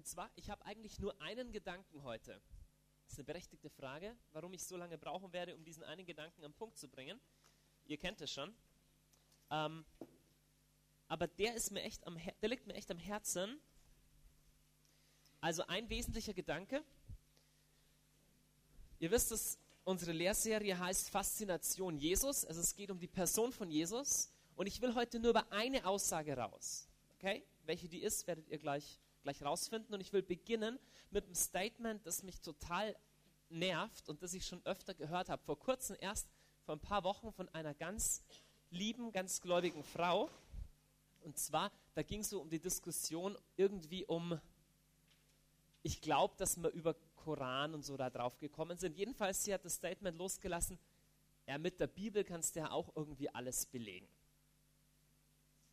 Und zwar, ich habe eigentlich nur einen Gedanken heute. Das ist eine berechtigte Frage, warum ich so lange brauchen werde, um diesen einen Gedanken am Punkt zu bringen. Ihr kennt es schon. Ähm, aber der, ist mir echt am, der liegt mir echt am Herzen. Also ein wesentlicher Gedanke. Ihr wisst, dass unsere Lehrserie heißt Faszination Jesus. Also es geht um die Person von Jesus. Und ich will heute nur über eine Aussage raus. Okay? Welche die ist, werdet ihr gleich, gleich rausfinden. Und ich will beginnen mit einem Statement, das mich total nervt und das ich schon öfter gehört habe. Vor kurzem erst, vor ein paar Wochen, von einer ganz lieben, ganz gläubigen Frau. Und zwar, da ging es so um die Diskussion irgendwie um, ich glaube, dass wir über Koran und so da drauf gekommen sind. Jedenfalls, sie hat das Statement losgelassen, ja, mit der Bibel kannst du ja auch irgendwie alles belegen.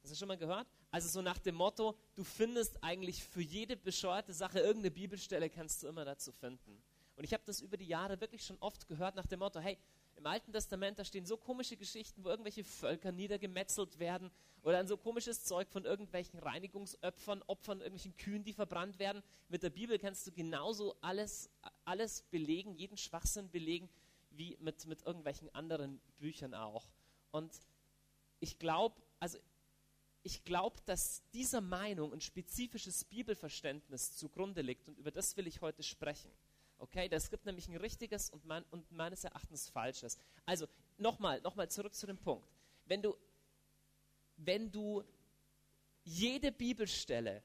Hast du schon mal gehört? Also so nach dem Motto, du findest eigentlich für jede bescheuerte Sache irgendeine Bibelstelle kannst du immer dazu finden. Und ich habe das über die Jahre wirklich schon oft gehört nach dem Motto, hey, im Alten Testament, da stehen so komische Geschichten, wo irgendwelche Völker niedergemetzelt werden oder ein so komisches Zeug von irgendwelchen Reinigungsopfern, Opfern, irgendwelchen Kühen, die verbrannt werden. Mit der Bibel kannst du genauso alles, alles belegen, jeden Schwachsinn belegen, wie mit, mit irgendwelchen anderen Büchern auch. Und ich glaube, also ich glaube, dass dieser Meinung ein spezifisches Bibelverständnis zugrunde liegt und über das will ich heute sprechen. Okay, das gibt nämlich ein richtiges und, mein, und meines Erachtens falsches. Also nochmal, nochmal zurück zu dem Punkt. Wenn du, wenn du jede Bibelstelle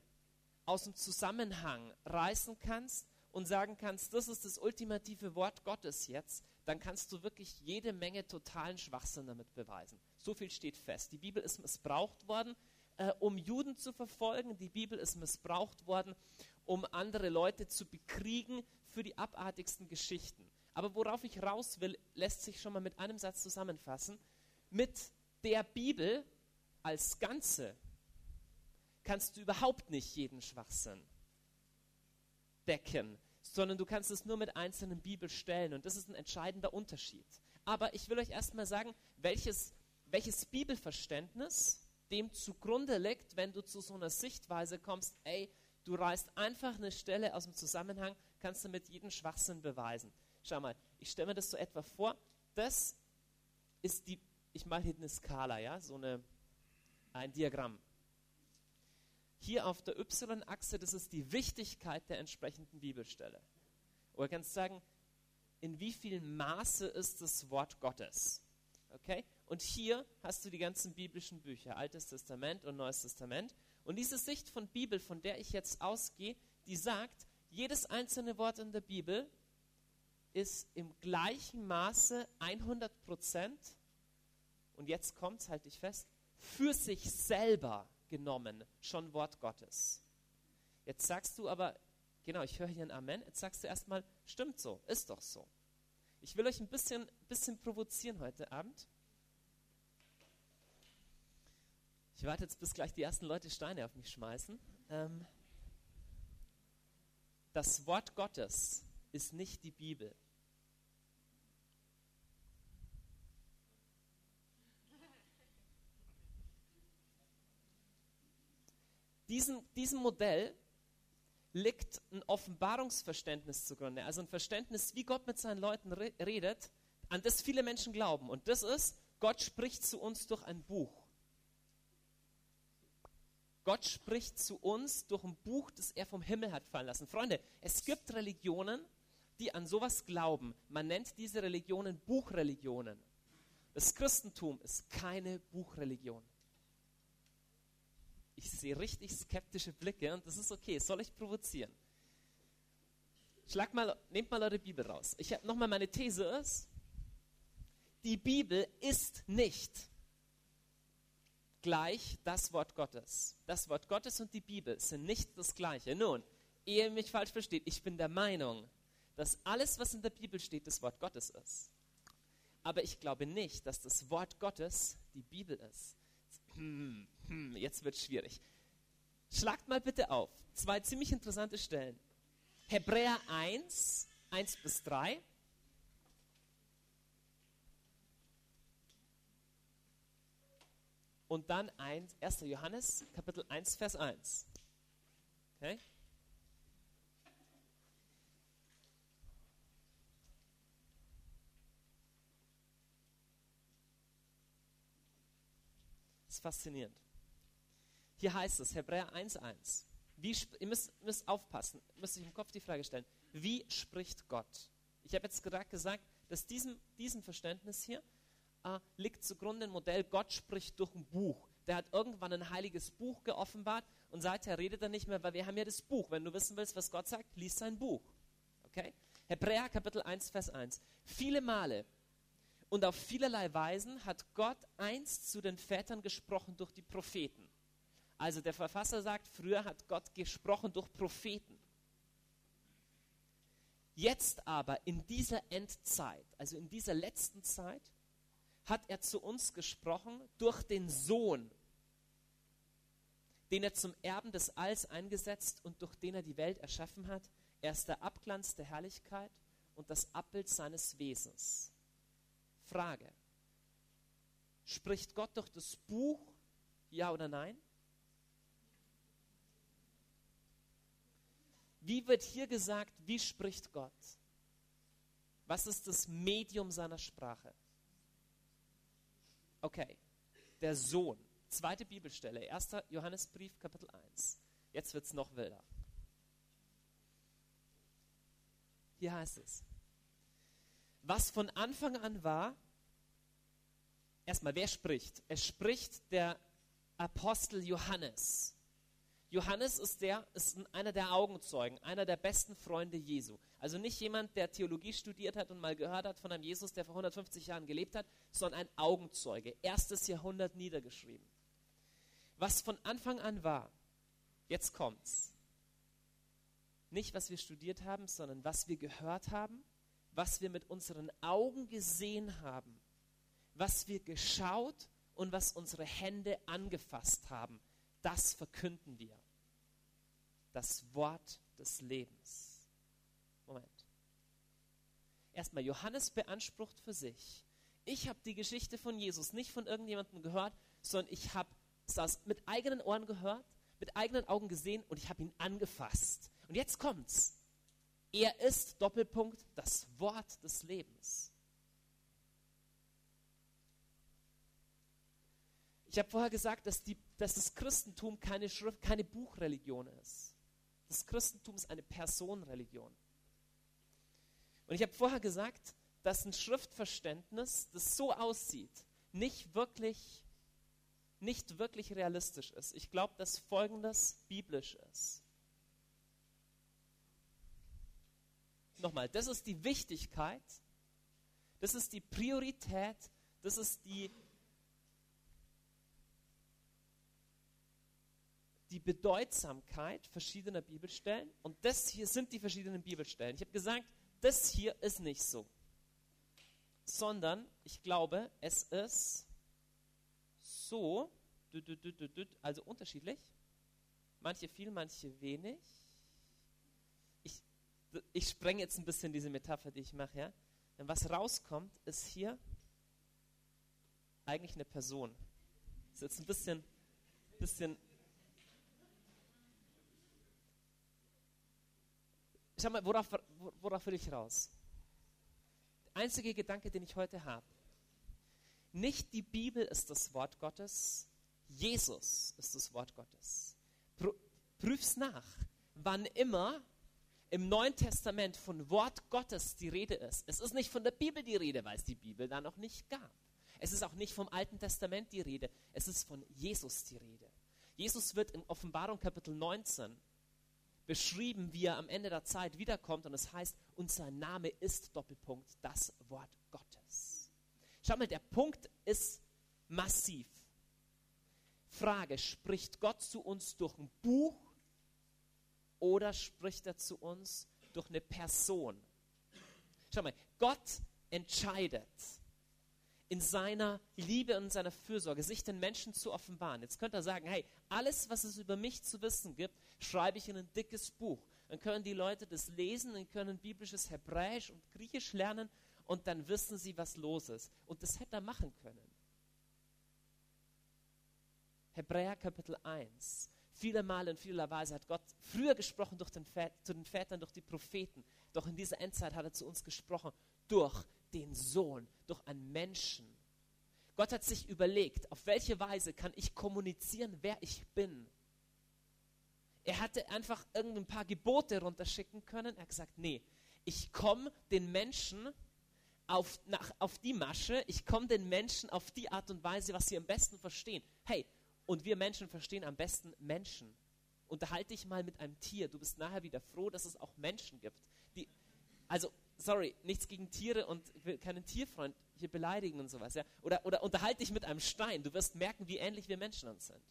aus dem Zusammenhang reißen kannst und sagen kannst, das ist das ultimative Wort Gottes jetzt, dann kannst du wirklich jede Menge totalen Schwachsinn damit beweisen. So viel steht fest. Die Bibel ist missbraucht worden, äh, um Juden zu verfolgen. Die Bibel ist missbraucht worden, um andere Leute zu bekriegen für die abartigsten Geschichten. Aber worauf ich raus will, lässt sich schon mal mit einem Satz zusammenfassen. Mit der Bibel als Ganze kannst du überhaupt nicht jeden Schwachsinn decken, sondern du kannst es nur mit einzelnen Bibelstellen und das ist ein entscheidender Unterschied. Aber ich will euch erstmal sagen, welches, welches Bibelverständnis dem zugrunde liegt, wenn du zu so einer Sichtweise kommst, ey, du reißt einfach eine Stelle aus dem Zusammenhang, kannst damit jeden Schwachsinn beweisen. Schau mal, ich stelle mir das so etwa vor, das ist die, ich mache hier eine Skala, ja, so eine, ein Diagramm. Hier auf der Y-Achse, das ist die Wichtigkeit der entsprechenden Bibelstelle. Oder kannst sagen, in wie viel Maße ist das Wort Gottes? Okay? Und hier hast du die ganzen biblischen Bücher, Altes Testament und Neues Testament. Und diese Sicht von Bibel, von der ich jetzt ausgehe, die sagt, jedes einzelne Wort in der Bibel ist im gleichen Maße 100 Prozent, und jetzt kommt es, halte ich fest, für sich selber genommen schon Wort Gottes. Jetzt sagst du aber, genau, ich höre hier ein Amen, jetzt sagst du erstmal, stimmt so, ist doch so. Ich will euch ein bisschen, bisschen provozieren heute Abend. Ich warte jetzt, bis gleich die ersten Leute Steine auf mich schmeißen. Ähm, das Wort Gottes ist nicht die Bibel. Diesem, diesem Modell liegt ein Offenbarungsverständnis zugrunde, also ein Verständnis, wie Gott mit seinen Leuten re redet, an das viele Menschen glauben. Und das ist, Gott spricht zu uns durch ein Buch. Gott spricht zu uns durch ein Buch, das er vom Himmel hat fallen lassen. Freunde, es gibt Religionen, die an sowas glauben. Man nennt diese Religionen Buchreligionen. Das Christentum ist keine Buchreligion ich sehe richtig skeptische Blicke und das ist okay, soll ich provozieren. Schlag mal, nehmt mal eure Bibel raus. Ich habe nochmal meine These ist, die Bibel ist nicht gleich das Wort Gottes. Das Wort Gottes und die Bibel sind nicht das gleiche. Nun, ehe mich falsch versteht, ich bin der Meinung, dass alles, was in der Bibel steht, das Wort Gottes ist. Aber ich glaube nicht, dass das Wort Gottes die Bibel ist. Hm, jetzt wird es schwierig. Schlagt mal bitte auf. Zwei ziemlich interessante Stellen. Hebräer 1, 1 bis 3. und dann 1, 1. Johannes, Kapitel 1, Vers 1. Okay? Das ist faszinierend. Hier heißt es, Hebräer 1, Wie, ihr müsst, müsst aufpassen, müsst euch im Kopf die Frage stellen: Wie spricht Gott? Ich habe jetzt gerade gesagt, dass diesem, diesem Verständnis hier äh, liegt zugrunde ein Modell, Gott spricht durch ein Buch. Der hat irgendwann ein heiliges Buch geoffenbart und seither redet er nicht mehr, weil wir haben ja das Buch. Wenn du wissen willst, was Gott sagt, liest sein Buch. Okay? Hebräer Kapitel 1, Vers 1. Viele Male und auf vielerlei Weisen hat Gott einst zu den Vätern gesprochen durch die Propheten. Also der Verfasser sagt, früher hat Gott gesprochen durch Propheten. Jetzt aber in dieser Endzeit, also in dieser letzten Zeit, hat er zu uns gesprochen durch den Sohn, den er zum Erben des Alls eingesetzt und durch den er die Welt erschaffen hat. Er ist der Abglanz der Herrlichkeit und das Abbild seines Wesens. Frage. Spricht Gott durch das Buch, ja oder nein? Wie wird hier gesagt, wie spricht Gott? Was ist das Medium seiner Sprache? Okay, der Sohn. Zweite Bibelstelle, 1. Johannesbrief, Kapitel 1. Jetzt wird es noch wilder. Hier heißt es, was von Anfang an war, erstmal, wer spricht? Es spricht der Apostel Johannes. Johannes ist, der, ist einer der Augenzeugen, einer der besten Freunde Jesu. Also nicht jemand, der Theologie studiert hat und mal gehört hat von einem Jesus, der vor 150 Jahren gelebt hat, sondern ein Augenzeuge, erstes Jahrhundert niedergeschrieben. Was von Anfang an war, jetzt kommt's. Nicht, was wir studiert haben, sondern was wir gehört haben, was wir mit unseren Augen gesehen haben, was wir geschaut und was unsere Hände angefasst haben das verkünden wir. Das Wort des Lebens. Moment. Erstmal, Johannes beansprucht für sich. Ich habe die Geschichte von Jesus nicht von irgendjemandem gehört, sondern ich habe das mit eigenen Ohren gehört, mit eigenen Augen gesehen und ich habe ihn angefasst. Und jetzt kommt's. Er ist Doppelpunkt das Wort des Lebens. Ich habe vorher gesagt, dass, die, dass das Christentum keine, Schrift, keine Buchreligion ist. Das Christentum ist eine Personenreligion. Und ich habe vorher gesagt, dass ein Schriftverständnis, das so aussieht, nicht wirklich, nicht wirklich realistisch ist. Ich glaube, dass Folgendes biblisch ist. Nochmal, das ist die Wichtigkeit, das ist die Priorität, das ist die die Bedeutsamkeit verschiedener Bibelstellen und das hier sind die verschiedenen Bibelstellen. Ich habe gesagt, das hier ist nicht so, sondern ich glaube, es ist so, also unterschiedlich, manche viel, manche wenig. Ich, ich sprenge jetzt ein bisschen diese Metapher, die ich mache, ja. Denn was rauskommt, ist hier eigentlich eine Person. Das ist jetzt ein bisschen, bisschen Schau mal, worauf, worauf will ich raus? Der einzige Gedanke, den ich heute habe. Nicht die Bibel ist das Wort Gottes, Jesus ist das Wort Gottes. Prüf's nach. Wann immer im Neuen Testament von Wort Gottes die Rede ist, es ist nicht von der Bibel die Rede, weil es die Bibel da noch nicht gab. Es ist auch nicht vom Alten Testament die Rede, es ist von Jesus die Rede. Jesus wird in Offenbarung Kapitel 19 beschrieben, wie er am Ende der Zeit wiederkommt und es heißt, unser Name ist Doppelpunkt, das Wort Gottes. Schau mal, der Punkt ist massiv. Frage, spricht Gott zu uns durch ein Buch oder spricht er zu uns durch eine Person? Schau mal, Gott entscheidet in seiner Liebe und seiner Fürsorge, sich den Menschen zu offenbaren. Jetzt könnte er sagen, hey, alles, was es über mich zu wissen gibt, schreibe ich in ein dickes Buch. Dann können die Leute das lesen und können biblisches Hebräisch und Griechisch lernen und dann wissen sie, was los ist. Und das hätte er machen können. Hebräer Kapitel 1. Viele Male in vieler Weise hat Gott früher gesprochen durch den zu den Vätern, durch die Propheten. Doch in dieser Endzeit hat er zu uns gesprochen durch den Sohn, durch einen Menschen. Gott hat sich überlegt, auf welche Weise kann ich kommunizieren, wer ich bin. Er hätte einfach irgendein paar Gebote runterschicken können. Er hat gesagt, nee, ich komme den Menschen auf, nach, auf die Masche, ich komme den Menschen auf die Art und Weise, was sie am besten verstehen. Hey, und wir Menschen verstehen am besten Menschen. Unterhalte dich mal mit einem Tier. Du bist nachher wieder froh, dass es auch Menschen gibt. Die, also, sorry, nichts gegen Tiere und ich will keinen Tierfreund hier beleidigen und sowas. Ja? Oder, oder unterhalte dich mit einem Stein. Du wirst merken, wie ähnlich wir Menschen uns sind.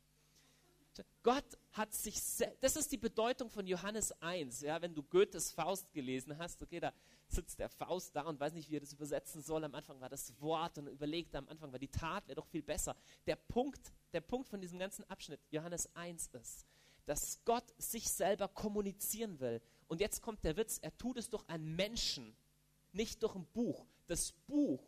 Gott hat sich, das ist die Bedeutung von Johannes 1. Ja, wenn du Goethes Faust gelesen hast, okay, da sitzt der Faust da und weiß nicht, wie er das übersetzen soll. Am Anfang war das Wort und überlegt, am Anfang war die Tat, wäre doch viel besser. Der Punkt, der Punkt von diesem ganzen Abschnitt, Johannes 1 ist, dass Gott sich selber kommunizieren will. Und jetzt kommt der Witz, er tut es durch einen Menschen, nicht durch ein Buch. Das Buch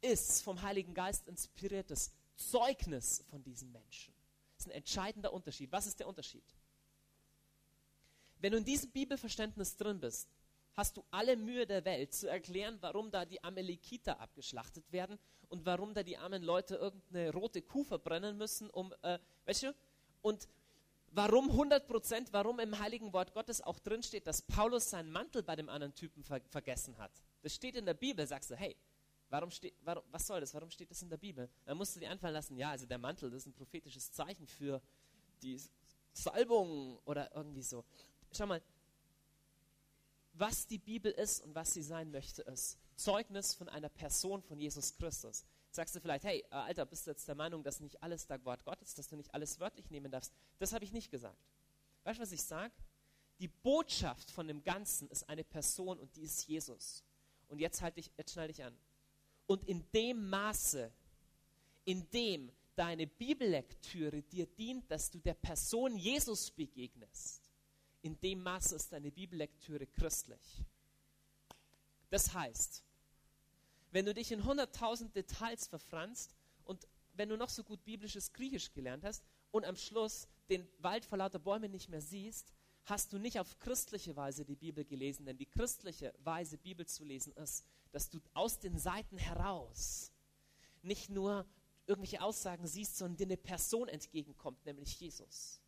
ist vom Heiligen Geist inspiriertes Zeugnis von diesem Menschen ein entscheidender Unterschied. Was ist der Unterschied? Wenn du in diesem Bibelverständnis drin bist, hast du alle Mühe der Welt zu erklären, warum da die Amalekiter abgeschlachtet werden und warum da die armen Leute irgendeine rote Kuh verbrennen müssen, um, äh, weißt du? Und warum 100 Prozent, warum im Heiligen Wort Gottes auch drin steht, dass Paulus seinen Mantel bei dem anderen Typen ver vergessen hat. Das steht in der Bibel, sagst du, hey, Warum steht, warum, was soll das? Warum steht das in der Bibel? Dann musst du dir einfallen lassen, ja, also der Mantel, das ist ein prophetisches Zeichen für die Salbung oder irgendwie so. Schau mal, was die Bibel ist und was sie sein möchte, ist Zeugnis von einer Person von Jesus Christus. Sagst du vielleicht, hey, äh, Alter, bist du jetzt der Meinung, dass nicht alles das Wort Gottes, dass du nicht alles wörtlich nehmen darfst? Das habe ich nicht gesagt. Weißt du, was ich sage? Die Botschaft von dem Ganzen ist eine Person und die ist Jesus. Und jetzt halte ich, jetzt schneide ich an. Und in dem Maße, in dem deine Bibellektüre dir dient, dass du der Person Jesus begegnest, in dem Maße ist deine Bibellektüre christlich. Das heißt, wenn du dich in 100.000 Details verfranst und wenn du noch so gut biblisches Griechisch gelernt hast und am Schluss den Wald vor lauter Bäumen nicht mehr siehst, hast du nicht auf christliche Weise die Bibel gelesen, denn die christliche Weise, Bibel zu lesen, ist, dass du aus den Seiten heraus nicht nur irgendwelche Aussagen siehst, sondern dir eine Person entgegenkommt, nämlich Jesus.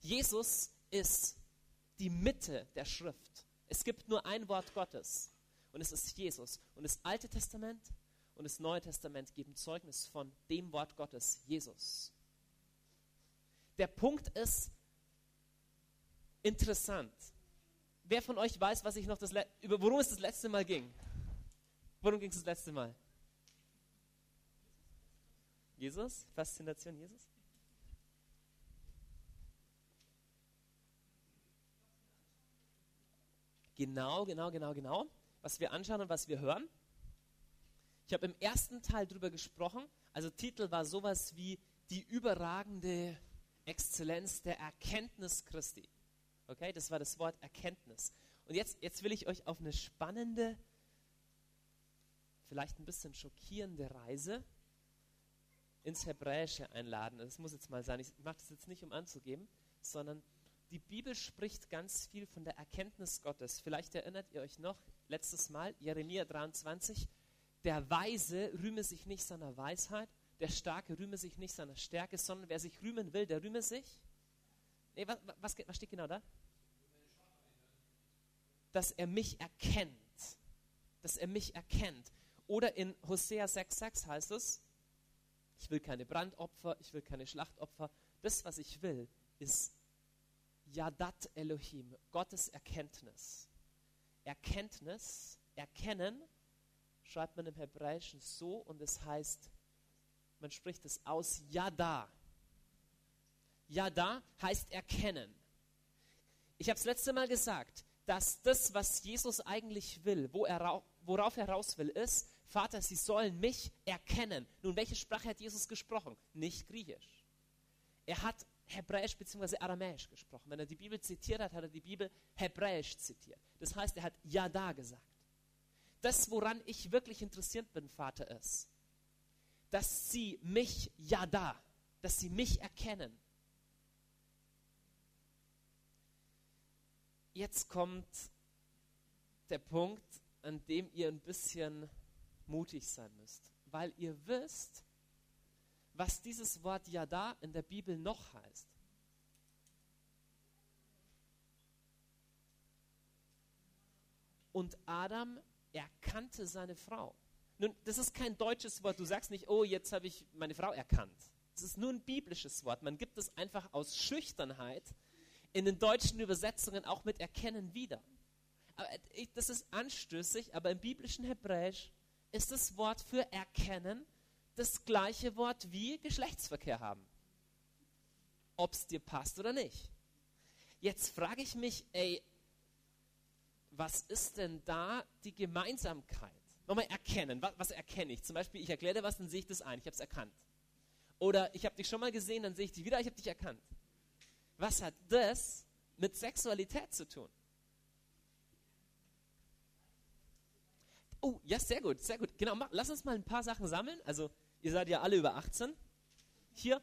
Jesus ist die Mitte der Schrift. Es gibt nur ein Wort Gottes und es ist Jesus. Und das Alte Testament und das Neue Testament geben Zeugnis von dem Wort Gottes, Jesus. Der Punkt ist interessant. Wer von euch weiß, was ich noch das über worum es das letzte Mal ging? Worum ging es das letzte Mal? Jesus? Faszination Jesus? Genau, genau, genau, genau. Was wir anschauen und was wir hören. Ich habe im ersten Teil darüber gesprochen. Also Titel war sowas wie die überragende Exzellenz der Erkenntnis Christi. Okay, das war das Wort Erkenntnis. Und jetzt, jetzt will ich euch auf eine spannende vielleicht ein bisschen schockierende Reise ins Hebräische einladen. Das muss jetzt mal sein. Ich mache das jetzt nicht, um anzugeben, sondern die Bibel spricht ganz viel von der Erkenntnis Gottes. Vielleicht erinnert ihr euch noch, letztes Mal, Jeremia 23, der Weise rühme sich nicht seiner Weisheit, der Starke rühme sich nicht seiner Stärke, sondern wer sich rühmen will, der rühme sich. Nee, was, was, was steht genau da? Dass er mich erkennt. Dass er mich erkennt. Oder in Hosea 6,6 heißt es, ich will keine Brandopfer, ich will keine Schlachtopfer. Das, was ich will, ist Yadat Elohim, Gottes Erkenntnis. Erkenntnis, erkennen, schreibt man im Hebräischen so und es heißt, man spricht es aus Yada. Yada heißt erkennen. Ich habe es letzte Mal gesagt, dass das, was Jesus eigentlich will, wo er, worauf er raus will, ist, Vater, sie sollen mich erkennen. Nun, welche Sprache hat Jesus gesprochen? Nicht Griechisch. Er hat Hebräisch bzw. Aramäisch gesprochen. Wenn er die Bibel zitiert hat, hat er die Bibel Hebräisch zitiert. Das heißt, er hat Yada gesagt. Das, woran ich wirklich interessiert bin, Vater, ist, dass sie mich Yada, dass sie mich erkennen. Jetzt kommt der Punkt, an dem ihr ein bisschen mutig sein müsst. weil ihr wisst, was dieses Wort Yada in der Bibel noch heißt. Und Adam erkannte seine Frau. Nun, das ist kein deutsches Wort. Du sagst nicht, oh, jetzt habe ich meine Frau erkannt. Das ist nur ein biblisches Wort. Man gibt es einfach aus Schüchternheit in den deutschen Übersetzungen auch mit Erkennen wieder. Aber das ist anstößig, aber im biblischen Hebräisch ist das Wort für Erkennen das gleiche Wort wie Geschlechtsverkehr haben. Ob es dir passt oder nicht. Jetzt frage ich mich, ey, was ist denn da die Gemeinsamkeit? Nochmal erkennen. Was, was erkenne ich? Zum Beispiel, ich erkläre dir was, dann sehe ich das ein. Ich habe es erkannt. Oder ich habe dich schon mal gesehen, dann sehe ich dich wieder, ich habe dich erkannt. Was hat das mit Sexualität zu tun? Oh, ja, sehr gut, sehr gut. Genau, lass uns mal ein paar Sachen sammeln. Also, ihr seid ja alle über 18. Hier.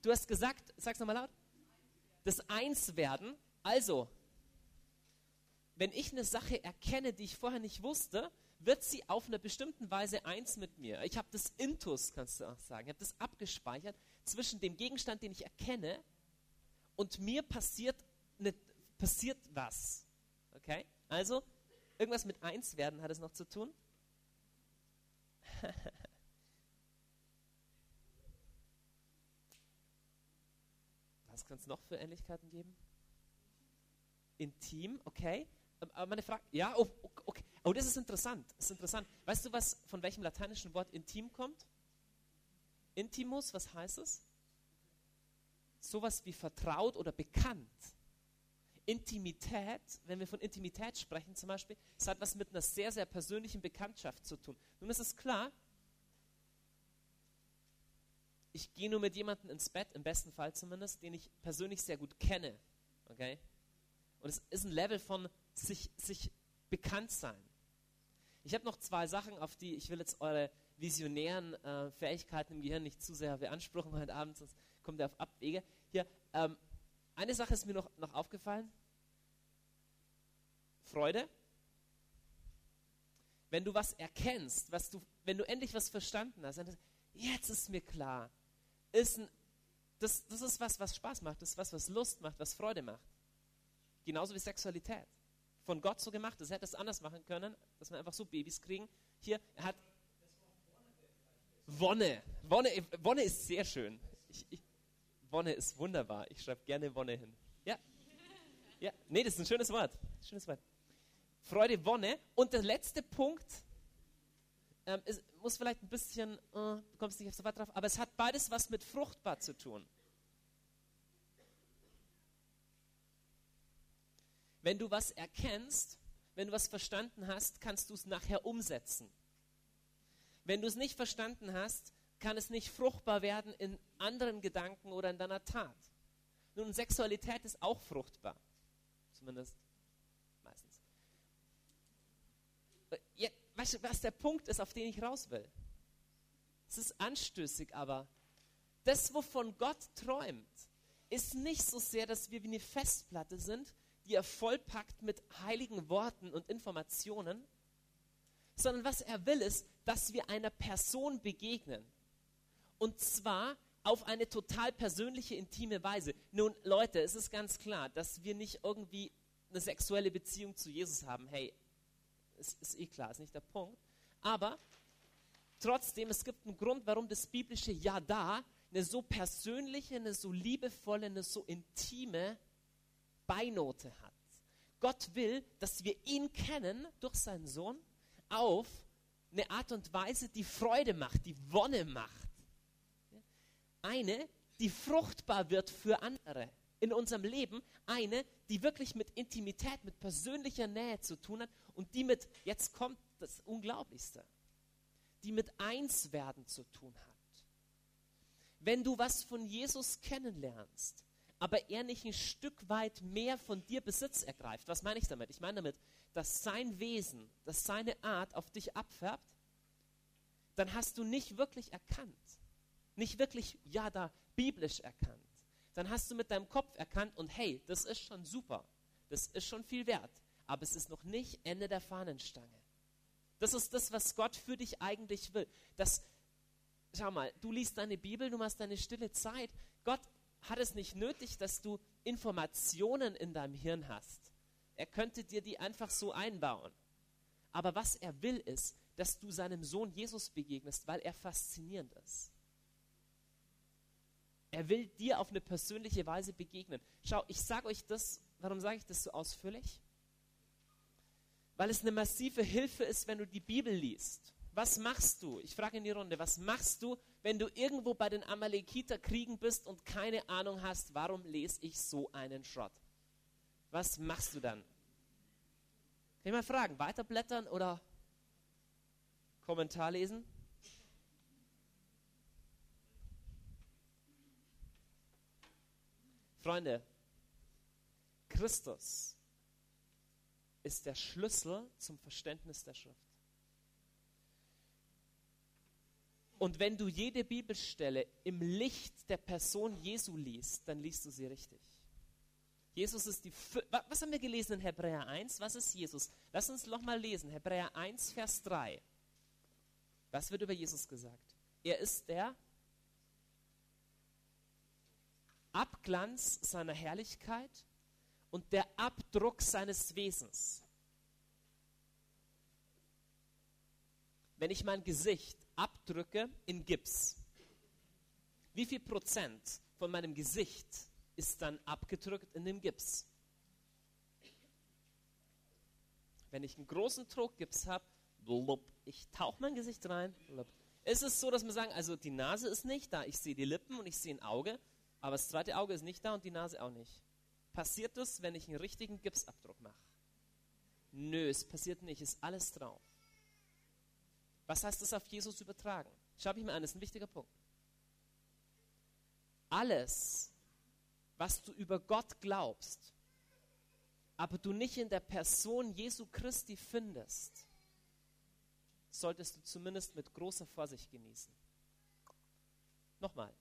Du hast gesagt, sag's nochmal laut. Das Einswerden. Also, wenn ich eine Sache erkenne, die ich vorher nicht wusste, wird sie auf eine bestimmte Weise eins mit mir. Ich habe das Intus, kannst du auch sagen. Ich habe das abgespeichert zwischen dem Gegenstand, den ich erkenne, und mir passiert, eine, passiert was. Okay? Also, irgendwas mit eins werden hat es noch zu tun. Was kann es noch für Ähnlichkeiten geben? Intim, okay. Aber meine Frage, ja, oh, okay. Oh, das ist interessant. Das ist interessant. Weißt du, was von welchem lateinischen Wort intim kommt? Intimus, was heißt es? Sowas wie vertraut oder bekannt. Intimität, wenn wir von Intimität sprechen zum Beispiel, es hat was mit einer sehr, sehr persönlichen Bekanntschaft zu tun. Nun ist es klar, ich gehe nur mit jemandem ins Bett, im besten Fall zumindest, den ich persönlich sehr gut kenne. Okay? Und es ist ein Level von sich, sich bekannt sein. Ich habe noch zwei Sachen, auf die ich will jetzt eure visionären äh, Fähigkeiten im Gehirn nicht zu sehr beanspruchen heute Abend, sonst kommt ihr auf Abwege. Hier, ähm, eine Sache ist mir noch, noch aufgefallen. Freude. Wenn du was erkennst, was du, wenn du endlich was verstanden hast, dann, jetzt ist mir klar, ist ein, das, das ist was, was Spaß macht, das ist was, was Lust macht, was Freude macht. Genauso wie Sexualität. Von Gott so gemacht, das hätte es anders machen können, dass wir einfach so Babys kriegen. Hier, er hat Wonne. Wonne, Wonne ist sehr schön. Ich, ich, Wonne ist wunderbar. Ich schreibe gerne Wonne hin. Ja. Ja, nee, das ist ein schönes Wort. Schönes Wort. Freude, Wonne. Und der letzte Punkt, ähm, ist, muss vielleicht ein bisschen, äh, du kommst nicht so weit drauf, aber es hat beides was mit fruchtbar zu tun. Wenn du was erkennst, wenn du was verstanden hast, kannst du es nachher umsetzen. Wenn du es nicht verstanden hast, kann es nicht fruchtbar werden in anderen Gedanken oder in deiner Tat. Nun, Sexualität ist auch fruchtbar. Zumindest meistens. Ja, weißt du, was der Punkt ist, auf den ich raus will? Es ist anstößig, aber das, wovon Gott träumt, ist nicht so sehr, dass wir wie eine Festplatte sind, die er vollpackt mit heiligen Worten und Informationen, sondern was er will, ist, dass wir einer Person begegnen, und zwar auf eine total persönliche, intime Weise. Nun, Leute, es ist ganz klar, dass wir nicht irgendwie eine sexuelle Beziehung zu Jesus haben. Hey, es ist eh klar, ist nicht der Punkt. Aber trotzdem, es gibt einen Grund, warum das biblische Ja da eine so persönliche, eine so liebevolle, eine so intime Beinote hat. Gott will, dass wir ihn kennen durch seinen Sohn auf eine Art und Weise, die Freude macht, die Wonne macht eine, die fruchtbar wird für andere in unserem Leben, eine, die wirklich mit Intimität, mit persönlicher Nähe zu tun hat und die mit, jetzt kommt das Unglaublichste, die mit Einswerden zu tun hat. Wenn du was von Jesus kennenlernst, aber er nicht ein Stück weit mehr von dir Besitz ergreift, was meine ich damit? Ich meine damit, dass sein Wesen, dass seine Art auf dich abfärbt, dann hast du nicht wirklich erkannt, nicht wirklich, ja, da biblisch erkannt, dann hast du mit deinem Kopf erkannt und hey, das ist schon super, das ist schon viel wert, aber es ist noch nicht Ende der Fahnenstange. Das ist das, was Gott für dich eigentlich will. Das, schau mal, du liest deine Bibel, du machst deine stille Zeit. Gott hat es nicht nötig, dass du Informationen in deinem Hirn hast. Er könnte dir die einfach so einbauen. Aber was er will, ist, dass du seinem Sohn Jesus begegnest, weil er faszinierend ist. Er will dir auf eine persönliche Weise begegnen. Schau, ich sage euch das, warum sage ich das so ausführlich? Weil es eine massive Hilfe ist, wenn du die Bibel liest. Was machst du? Ich frage in die Runde, was machst du, wenn du irgendwo bei den Amalekiter Kriegen bist und keine Ahnung hast, warum lese ich so einen Schrott? Was machst du dann? Kann ich mal fragen, weiterblättern oder Kommentar lesen? Freunde, Christus ist der Schlüssel zum Verständnis der Schrift. Und wenn du jede Bibelstelle im Licht der Person Jesu liest, dann liest du sie richtig. Jesus ist die. Was haben wir gelesen in Hebräer 1? Was ist Jesus? Lass uns nochmal lesen. Hebräer 1, Vers 3. Was wird über Jesus gesagt? Er ist der Abglanz seiner Herrlichkeit und der Abdruck seines Wesens. Wenn ich mein Gesicht abdrücke in Gips, wie viel Prozent von meinem Gesicht ist dann abgedrückt in dem Gips? Wenn ich einen großen Druckgips habe, ich tauche mein Gesicht rein, ist es so, dass wir sagen, also die Nase ist nicht da, ich sehe die Lippen und ich sehe ein Auge, aber das zweite Auge ist nicht da und die Nase auch nicht. Passiert das, wenn ich einen richtigen Gipsabdruck mache? Nö, es passiert nicht, ist alles drauf. Was heißt das auf Jesus übertragen? Schau mich mal an, das ist ein wichtiger Punkt. Alles, was du über Gott glaubst, aber du nicht in der Person Jesu Christi findest, solltest du zumindest mit großer Vorsicht genießen. Nochmal.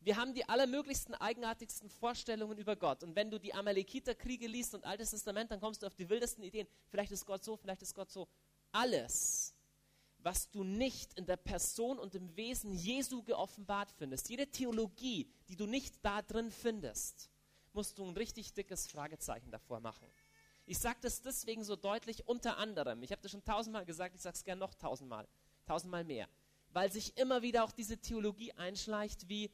Wir haben die allermöglichsten, eigenartigsten Vorstellungen über Gott. Und wenn du die Amalekiter-Kriege liest und Altes Testament, dann kommst du auf die wildesten Ideen. Vielleicht ist Gott so, vielleicht ist Gott so. Alles was du nicht in der Person und im Wesen Jesu geoffenbart findest, jede Theologie, die du nicht da drin findest, musst du ein richtig dickes Fragezeichen davor machen. Ich sage das deswegen so deutlich unter anderem. Ich habe das schon tausendmal gesagt, ich sage es gern noch tausendmal, tausendmal mehr. Weil sich immer wieder auch diese Theologie einschleicht wie,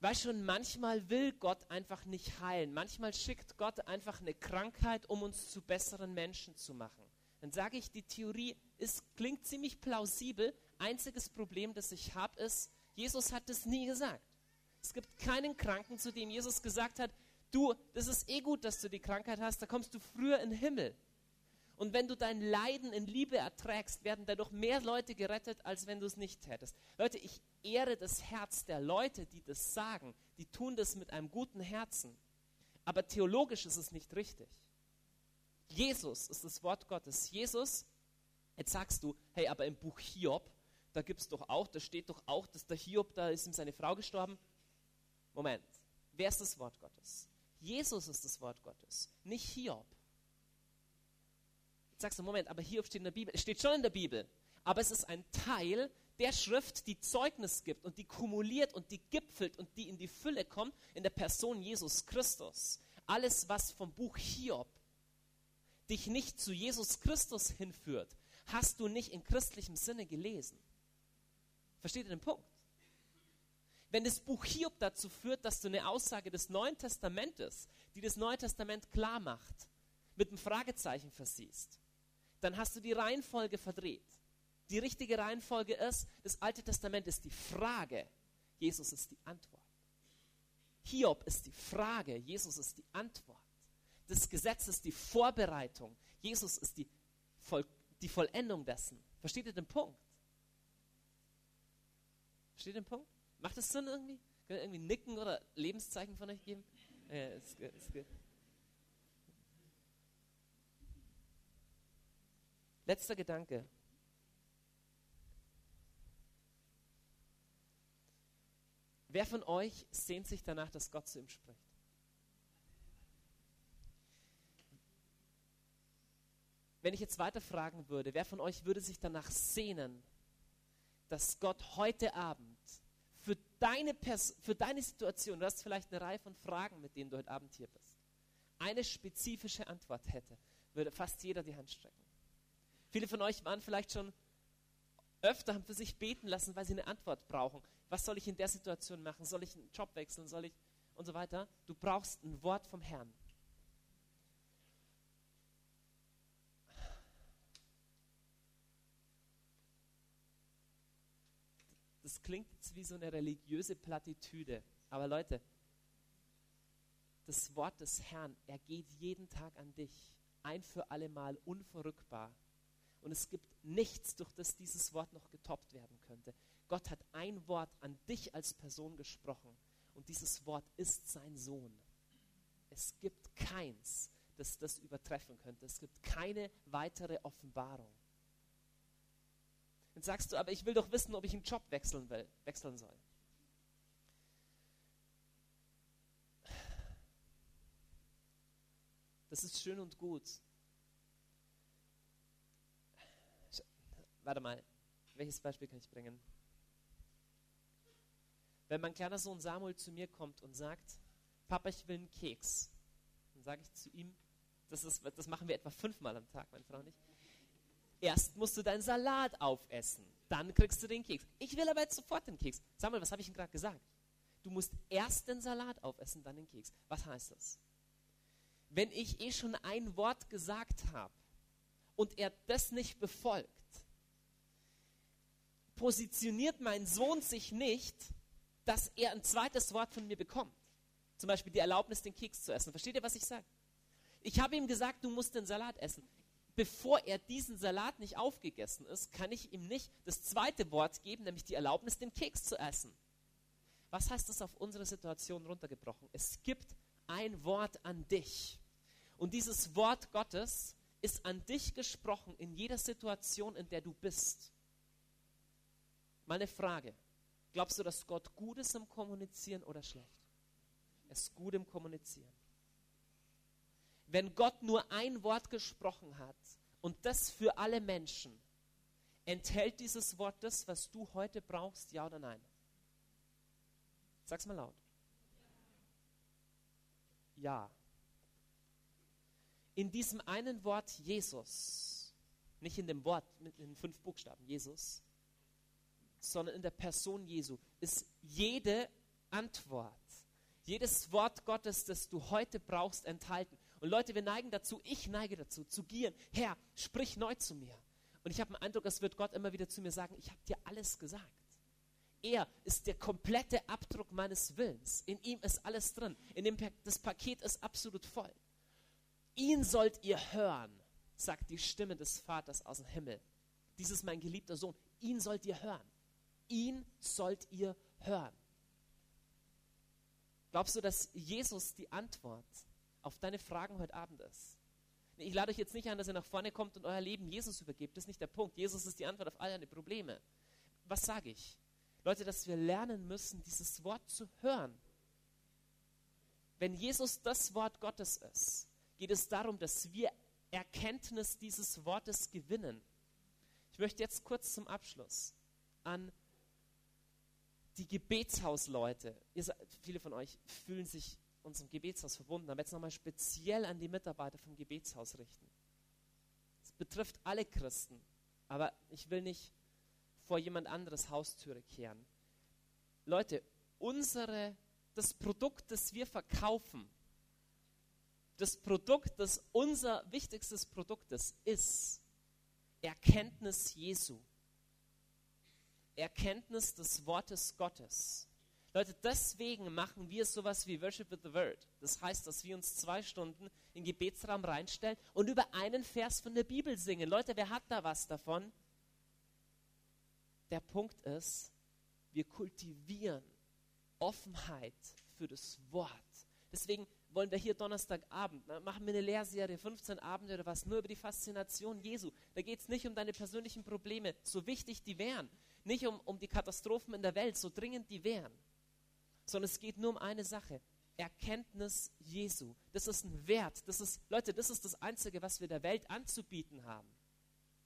weißt schon, manchmal will Gott einfach nicht heilen. Manchmal schickt Gott einfach eine Krankheit, um uns zu besseren Menschen zu machen dann sage ich, die Theorie ist, klingt ziemlich plausibel. Einziges Problem, das ich habe, ist, Jesus hat es nie gesagt. Es gibt keinen Kranken, zu dem Jesus gesagt hat, du, das ist eh gut, dass du die Krankheit hast, da kommst du früher in den Himmel. Und wenn du dein Leiden in Liebe erträgst, werden dadurch mehr Leute gerettet, als wenn du es nicht hättest. Leute, ich ehre das Herz der Leute, die das sagen. Die tun das mit einem guten Herzen. Aber theologisch ist es nicht richtig. Jesus ist das Wort Gottes. Jesus, jetzt sagst du, hey, aber im Buch Hiob, da gibt es doch auch, da steht doch auch, dass der Hiob, da ist ihm seine Frau gestorben. Moment, wer ist das Wort Gottes? Jesus ist das Wort Gottes, nicht Hiob. Jetzt sagst du, Moment, aber Hiob steht in der Bibel. Steht schon in der Bibel, aber es ist ein Teil der Schrift, die Zeugnis gibt und die kumuliert und die gipfelt und die in die Fülle kommt in der Person Jesus Christus. Alles, was vom Buch Hiob dich nicht zu Jesus Christus hinführt, hast du nicht in christlichem Sinne gelesen. Versteht ihr den Punkt? Wenn das Buch Hiob dazu führt, dass du eine Aussage des Neuen Testamentes, die das Neue Testament klar macht, mit einem Fragezeichen versiehst, dann hast du die Reihenfolge verdreht. Die richtige Reihenfolge ist, das Alte Testament ist die Frage, Jesus ist die Antwort. Hiob ist die Frage, Jesus ist die Antwort des Gesetzes die Vorbereitung. Jesus ist die, Voll, die Vollendung dessen. Versteht ihr den Punkt? Versteht ihr den Punkt? Macht es Sinn irgendwie? Könnt ihr irgendwie nicken oder Lebenszeichen von euch geben? Ja, ist gut, ist gut. Letzter Gedanke. Wer von euch sehnt sich danach, dass Gott zu ihm spricht? Wenn ich jetzt weiter fragen würde, wer von euch würde sich danach sehnen, dass Gott heute Abend für deine, Pers für deine Situation, du hast vielleicht eine Reihe von Fragen, mit denen du heute Abend hier bist, eine spezifische Antwort hätte, würde fast jeder die Hand strecken. Viele von euch waren vielleicht schon öfter, haben für sich beten lassen, weil sie eine Antwort brauchen. Was soll ich in der Situation machen? Soll ich einen Job wechseln? Soll ich und so weiter? Du brauchst ein Wort vom Herrn. Das klingt jetzt wie so eine religiöse Plattitüde. Aber Leute, das Wort des Herrn, er geht jeden Tag an dich, ein für alle Mal, unverrückbar. Und es gibt nichts, durch das dieses Wort noch getoppt werden könnte. Gott hat ein Wort an dich als Person gesprochen und dieses Wort ist sein Sohn. Es gibt keins, das das übertreffen könnte. Es gibt keine weitere Offenbarung. Dann sagst du, aber ich will doch wissen, ob ich einen Job wechseln will, wechseln soll. Das ist schön und gut. Warte mal, welches Beispiel kann ich bringen? Wenn mein kleiner Sohn Samuel zu mir kommt und sagt, Papa, ich will einen Keks, dann sage ich zu ihm, das, ist, das machen wir etwa fünfmal am Tag, meine Frau nicht. Erst musst du deinen Salat aufessen, dann kriegst du den Keks. Ich will aber jetzt sofort den Keks. Samuel, was habe ich ihm gerade gesagt? Du musst erst den Salat aufessen, dann den Keks. Was heißt das? Wenn ich eh schon ein Wort gesagt habe und er das nicht befolgt, positioniert mein Sohn sich nicht, dass er ein zweites Wort von mir bekommt. Zum Beispiel die Erlaubnis, den Keks zu essen. Versteht ihr, was ich sage? Ich habe ihm gesagt, du musst den Salat essen. Bevor er diesen Salat nicht aufgegessen ist, kann ich ihm nicht das zweite Wort geben, nämlich die Erlaubnis, den Keks zu essen. Was heißt das auf unsere Situation runtergebrochen? Es gibt ein Wort an dich. Und dieses Wort Gottes ist an dich gesprochen in jeder Situation, in der du bist. Meine Frage, glaubst du, dass Gott gut ist im Kommunizieren oder schlecht? Er ist gut im Kommunizieren. Wenn Gott nur ein Wort gesprochen hat und das für alle Menschen, enthält dieses Wort das, was du heute brauchst, ja oder nein? Sag's mal laut. Ja. In diesem einen Wort Jesus, nicht in dem Wort mit den fünf Buchstaben Jesus, sondern in der Person Jesu ist jede Antwort, jedes Wort Gottes, das du heute brauchst, enthalten. Und Leute, wir neigen dazu, ich neige dazu, zu gieren. Herr, sprich neu zu mir. Und ich habe den Eindruck, es wird Gott immer wieder zu mir sagen, ich habe dir alles gesagt. Er ist der komplette Abdruck meines Willens. In ihm ist alles drin. In dem, das Paket ist absolut voll. Ihn sollt ihr hören, sagt die Stimme des Vaters aus dem Himmel. Dies ist mein geliebter Sohn. Ihn sollt ihr hören ihn sollt ihr hören. Glaubst du, dass Jesus die Antwort auf deine Fragen heute Abend ist? Ich lade euch jetzt nicht an, dass ihr nach vorne kommt und euer Leben Jesus übergebt. Das ist nicht der Punkt. Jesus ist die Antwort auf all deine Probleme. Was sage ich? Leute, dass wir lernen müssen, dieses Wort zu hören. Wenn Jesus das Wort Gottes ist, geht es darum, dass wir Erkenntnis dieses Wortes gewinnen. Ich möchte jetzt kurz zum Abschluss an die Gebetshausleute, ihr, viele von euch fühlen sich unserem Gebetshaus verbunden, aber jetzt nochmal speziell an die Mitarbeiter vom Gebetshaus richten. Es betrifft alle Christen, aber ich will nicht vor jemand anderes Haustüre kehren. Leute, unsere, das Produkt, das wir verkaufen, das Produkt, das unser wichtigstes Produkt ist, ist Erkenntnis Jesu. Erkenntnis des Wortes Gottes. Leute, deswegen machen wir sowas wie Worship with the Word. Das heißt, dass wir uns zwei Stunden in den Gebetsraum reinstellen und über einen Vers von der Bibel singen. Leute, wer hat da was davon? Der Punkt ist, wir kultivieren Offenheit für das Wort. Deswegen wollen wir hier Donnerstagabend, ne, machen wir eine Lehrserie, 15 Abende oder was, nur über die Faszination Jesu. Da geht es nicht um deine persönlichen Probleme, so wichtig die wären nicht um, um die Katastrophen in der Welt, so dringend die wären, sondern es geht nur um eine Sache. Erkenntnis Jesu. Das ist ein Wert. Das ist, Leute, das ist das Einzige, was wir der Welt anzubieten haben.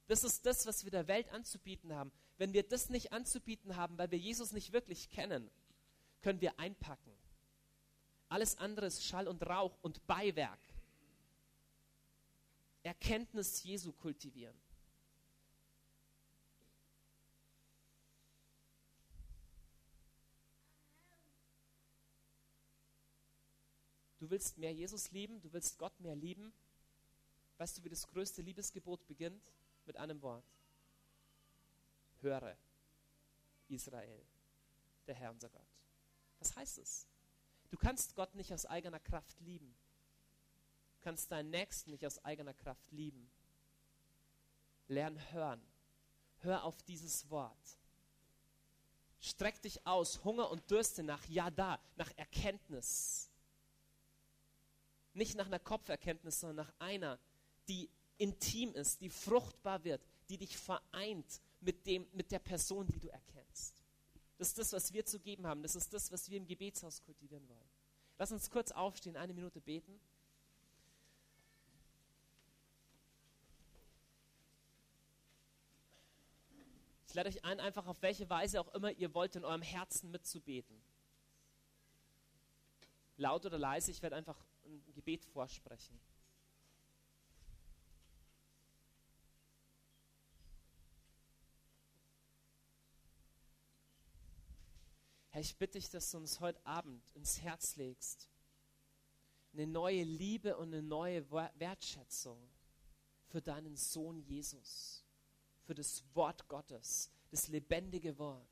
Das ist das, was wir der Welt anzubieten haben. Wenn wir das nicht anzubieten haben, weil wir Jesus nicht wirklich kennen, können wir einpacken. Alles andere ist Schall und Rauch und Beiwerk. Erkenntnis Jesu kultivieren. Du willst mehr Jesus lieben, du willst Gott mehr lieben. Weißt du, wie das größte Liebesgebot beginnt? Mit einem Wort. Höre, Israel, der Herr unser Gott. Was heißt es? Du kannst Gott nicht aus eigener Kraft lieben. Du kannst deinen Nächsten nicht aus eigener Kraft lieben. Lern hören. Hör auf dieses Wort. Streck dich aus, Hunger und Dürste nach Ja da, nach Erkenntnis. Nicht nach einer Kopferkenntnis, sondern nach einer, die intim ist, die fruchtbar wird, die dich vereint mit, dem, mit der Person, die du erkennst. Das ist das, was wir zu geben haben. Das ist das, was wir im Gebetshaus kultivieren wollen. Lass uns kurz aufstehen, eine Minute beten. Ich lade euch ein, einfach auf welche Weise auch immer ihr wollt, in eurem Herzen mitzubeten. Laut oder leise, ich werde einfach ein Gebet vorsprechen. Herr, ich bitte dich, dass du uns heute Abend ins Herz legst. Eine neue Liebe und eine neue Wertschätzung für deinen Sohn Jesus, für das Wort Gottes, das lebendige Wort,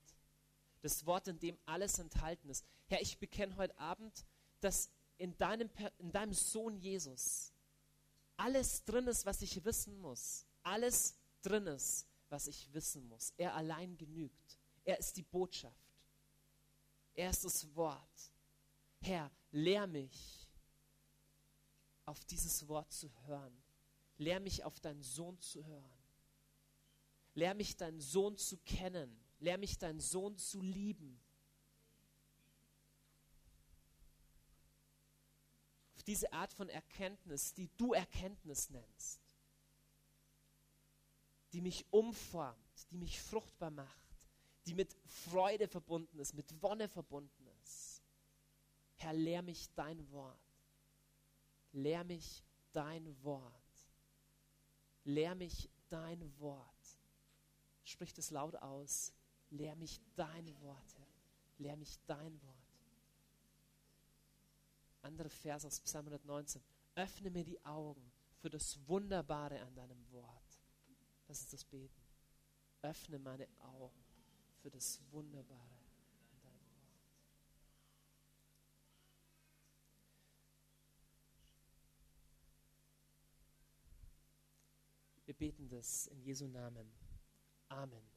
das Wort, in dem alles enthalten ist. Herr, ich bekenne heute Abend, dass in deinem, in deinem Sohn Jesus alles drin ist, was ich wissen muss. Alles drin ist, was ich wissen muss. Er allein genügt. Er ist die Botschaft. Er ist das Wort. Herr, lehr mich, auf dieses Wort zu hören. Lehr mich, auf deinen Sohn zu hören. Lehr mich, deinen Sohn zu kennen. Lehr mich, deinen Sohn zu lieben. Diese Art von Erkenntnis, die du Erkenntnis nennst. Die mich umformt, die mich fruchtbar macht die mit Freude verbunden ist, mit Wonne verbunden ist. Herr, lehr mich dein Wort. Lehr mich dein Wort. Lehr mich dein Wort. Sprich das laut aus. Lehr mich dein Wort, Herr. Lehr mich dein Wort. Andere Vers aus Psalm 119. Öffne mir die Augen für das Wunderbare an deinem Wort. Das ist das Beten. Öffne meine Augen für das Wunderbare in deinem Wort. Wir beten das in Jesu Namen. Amen.